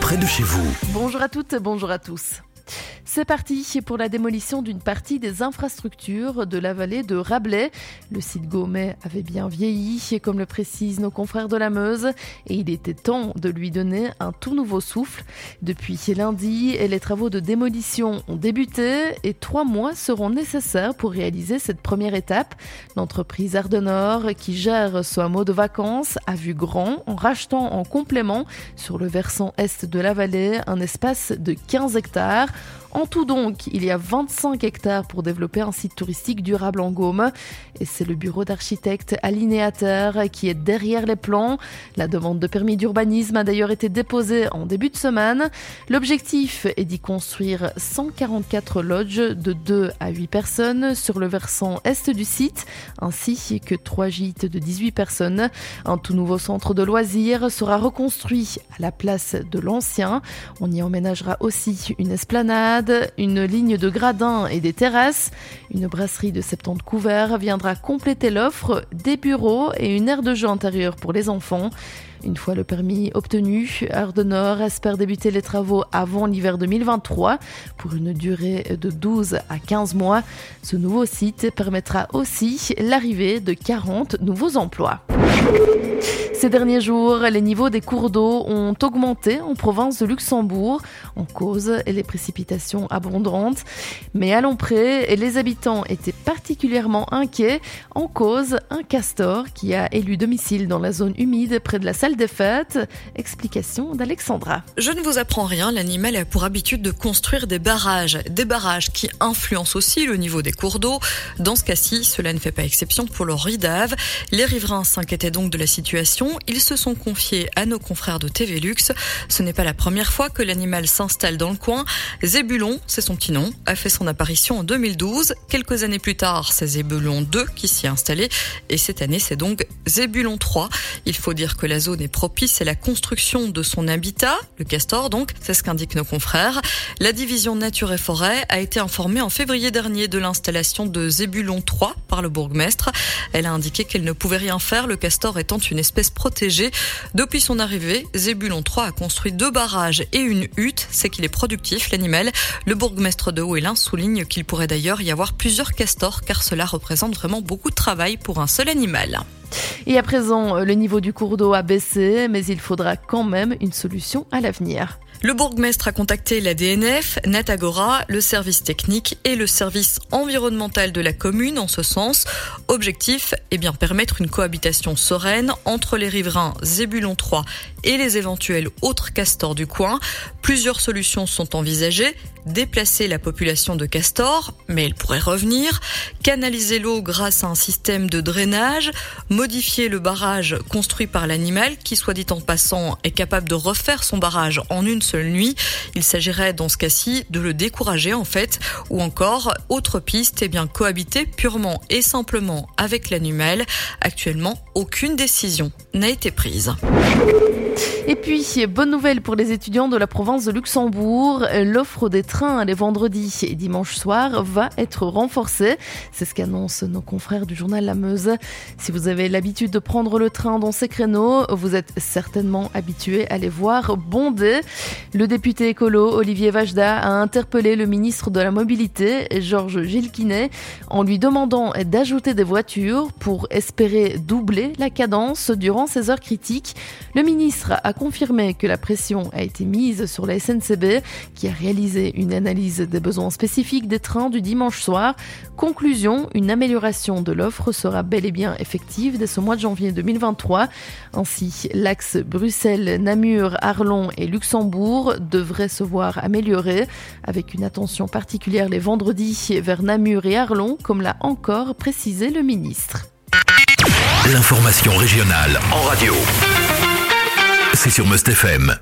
près de chez vous. Bonjour à toutes, bonjour à tous. C'est parti pour la démolition d'une partie des infrastructures de la vallée de Rabelais. Le site Gaumet avait bien vieilli, comme le précisent nos confrères de la Meuse, et il était temps de lui donner un tout nouveau souffle. Depuis lundi, les travaux de démolition ont débuté et trois mois seront nécessaires pour réaliser cette première étape. L'entreprise Ardenor, qui gère hameau de vacances, a vu grand en rachetant en complément sur le versant est de la vallée un espace de 15 hectares. Tout donc, il y a 25 hectares pour développer un site touristique durable en Gaume. Et c'est le bureau d'architecte alinéateur qui est derrière les plans. La demande de permis d'urbanisme a d'ailleurs été déposée en début de semaine. L'objectif est d'y construire 144 lodges de 2 à 8 personnes sur le versant est du site, ainsi que 3 gîtes de 18 personnes. Un tout nouveau centre de loisirs sera reconstruit à la place de l'ancien. On y emménagera aussi une esplanade une ligne de gradins et des terrasses. Une brasserie de 70 couverts viendra compléter l'offre, des bureaux et une aire de jeu intérieure pour les enfants. Une fois le permis obtenu, Nord espère débuter les travaux avant l'hiver 2023 pour une durée de 12 à 15 mois. Ce nouveau site permettra aussi l'arrivée de 40 nouveaux emplois. Ces derniers jours, les niveaux des cours d'eau ont augmenté en province de Luxembourg, en cause les précipitations abondantes. Mais à Lompré, les habitants étaient particulièrement inquiets, en cause un castor qui a élu domicile dans la zone humide près de la salle des fêtes. Explication d'Alexandra. Je ne vous apprends rien, l'animal a pour habitude de construire des barrages, des barrages qui influencent aussi le niveau des cours d'eau. Dans ce cas-ci, cela ne fait pas exception pour le Ridave. Les riverains s'inquiétaient donc de la situation ils se sont confiés à nos confrères de TV Lux. Ce n'est pas la première fois que l'animal s'installe dans le coin. Zébulon, c'est son petit nom, a fait son apparition en 2012. Quelques années plus tard, c'est Zébulon 2 qui s'y est installé. Et cette année, c'est donc Zébulon 3. Il faut dire que la zone est propice à la construction de son habitat, le castor donc, c'est ce qu'indiquent nos confrères. La division nature et forêt a été informée en février dernier de l'installation de Zébulon 3 par le bourgmestre. Elle a indiqué qu'elle ne pouvait rien faire, le castor étant une espèce protégé. Depuis son arrivée, Zébulon 3 a construit deux barrages et une hutte. C'est qu'il est productif, l'animal. Le bourgmestre de Haut-Élin souligne qu'il pourrait d'ailleurs y avoir plusieurs castors car cela représente vraiment beaucoup de travail pour un seul animal. Et à présent, le niveau du cours d'eau a baissé, mais il faudra quand même une solution à l'avenir. Le bourgmestre a contacté la DNF, Natagora, le service technique et le service environnemental de la commune en ce sens. Objectif, eh bien, permettre une cohabitation sereine entre les riverains Zébulon 3 et les éventuels autres castors du coin. Plusieurs solutions sont envisagées. Déplacer la population de castors, mais elle pourrait revenir. Canaliser l'eau grâce à un système de drainage. Modifier le barrage construit par l'animal qui, soit dit en passant, est capable de refaire son barrage en une seule nuit. Il s'agirait dans ce cas-ci de le décourager en fait. Ou encore, autre piste, eh bien cohabiter purement et simplement avec l'animal. Actuellement, aucune décision n'a été prise. Et puis, bonne nouvelle pour les étudiants de la province de Luxembourg, l'offre des trains les vendredis et dimanche soir va être renforcée. C'est ce qu'annoncent nos confrères du journal La Meuse. Si vous avez l'habitude de prendre le train dans ces créneaux, vous êtes certainement habitué à les voir bondés. Le député écolo Olivier Vajda a interpellé le ministre de la Mobilité, Georges Gilquinet, en lui demandant d'ajouter des voitures pour espérer doubler la cadence durant ces heures critiques. Le a confirmé que la pression a été mise sur la SNCB qui a réalisé une analyse des besoins spécifiques des trains du dimanche soir. Conclusion, une amélioration de l'offre sera bel et bien effective dès ce mois de janvier 2023. Ainsi, l'axe Bruxelles, Namur, Arlon et Luxembourg devrait se voir amélioré avec une attention particulière les vendredis vers Namur et Arlon, comme l'a encore précisé le ministre. L'information régionale en radio. C'est sur Must FM.